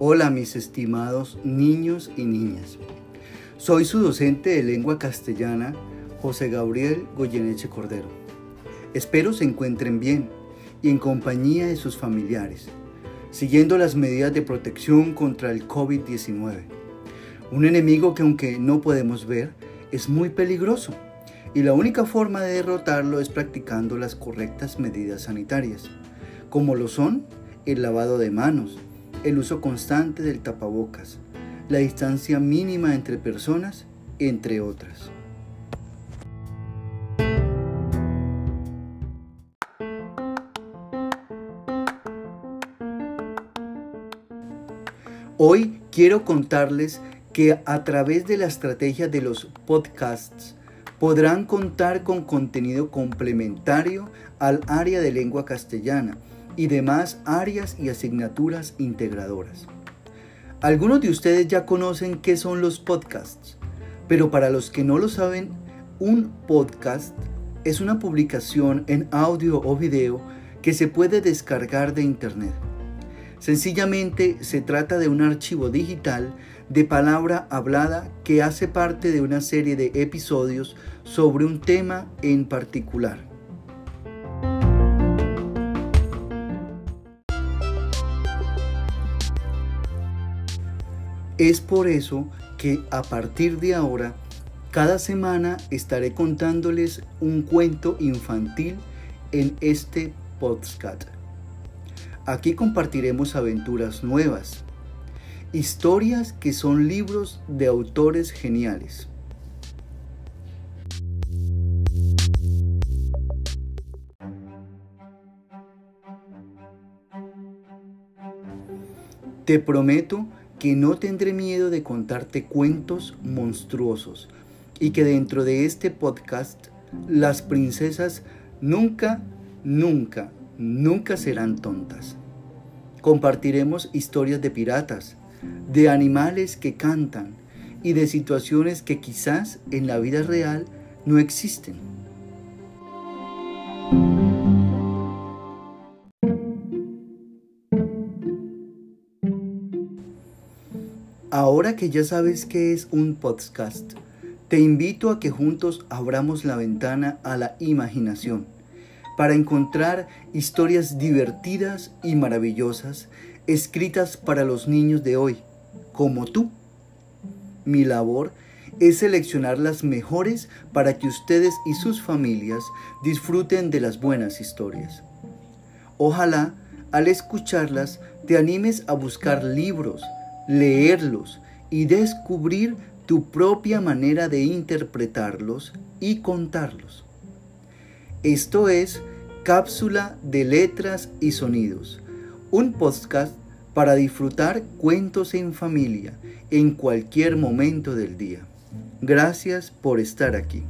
Hola mis estimados niños y niñas. Soy su docente de lengua castellana, José Gabriel Goyeneche Cordero. Espero se encuentren bien y en compañía de sus familiares, siguiendo las medidas de protección contra el COVID-19. Un enemigo que aunque no podemos ver, es muy peligroso y la única forma de derrotarlo es practicando las correctas medidas sanitarias, como lo son el lavado de manos, el uso constante del tapabocas, la distancia mínima entre personas, entre otras. Hoy quiero contarles que a través de la estrategia de los podcasts podrán contar con contenido complementario al área de lengua castellana y demás áreas y asignaturas integradoras. Algunos de ustedes ya conocen qué son los podcasts, pero para los que no lo saben, un podcast es una publicación en audio o video que se puede descargar de internet. Sencillamente se trata de un archivo digital de palabra hablada que hace parte de una serie de episodios sobre un tema en particular. Es por eso que a partir de ahora, cada semana estaré contándoles un cuento infantil en este podcast. Aquí compartiremos aventuras nuevas, historias que son libros de autores geniales. Te prometo que no tendré miedo de contarte cuentos monstruosos y que dentro de este podcast las princesas nunca, nunca, nunca serán tontas. Compartiremos historias de piratas, de animales que cantan y de situaciones que quizás en la vida real no existen. Ahora que ya sabes qué es un podcast, te invito a que juntos abramos la ventana a la imaginación para encontrar historias divertidas y maravillosas escritas para los niños de hoy, como tú. Mi labor es seleccionar las mejores para que ustedes y sus familias disfruten de las buenas historias. Ojalá al escucharlas te animes a buscar libros, leerlos y descubrir tu propia manera de interpretarlos y contarlos. Esto es Cápsula de Letras y Sonidos, un podcast para disfrutar cuentos en familia en cualquier momento del día. Gracias por estar aquí.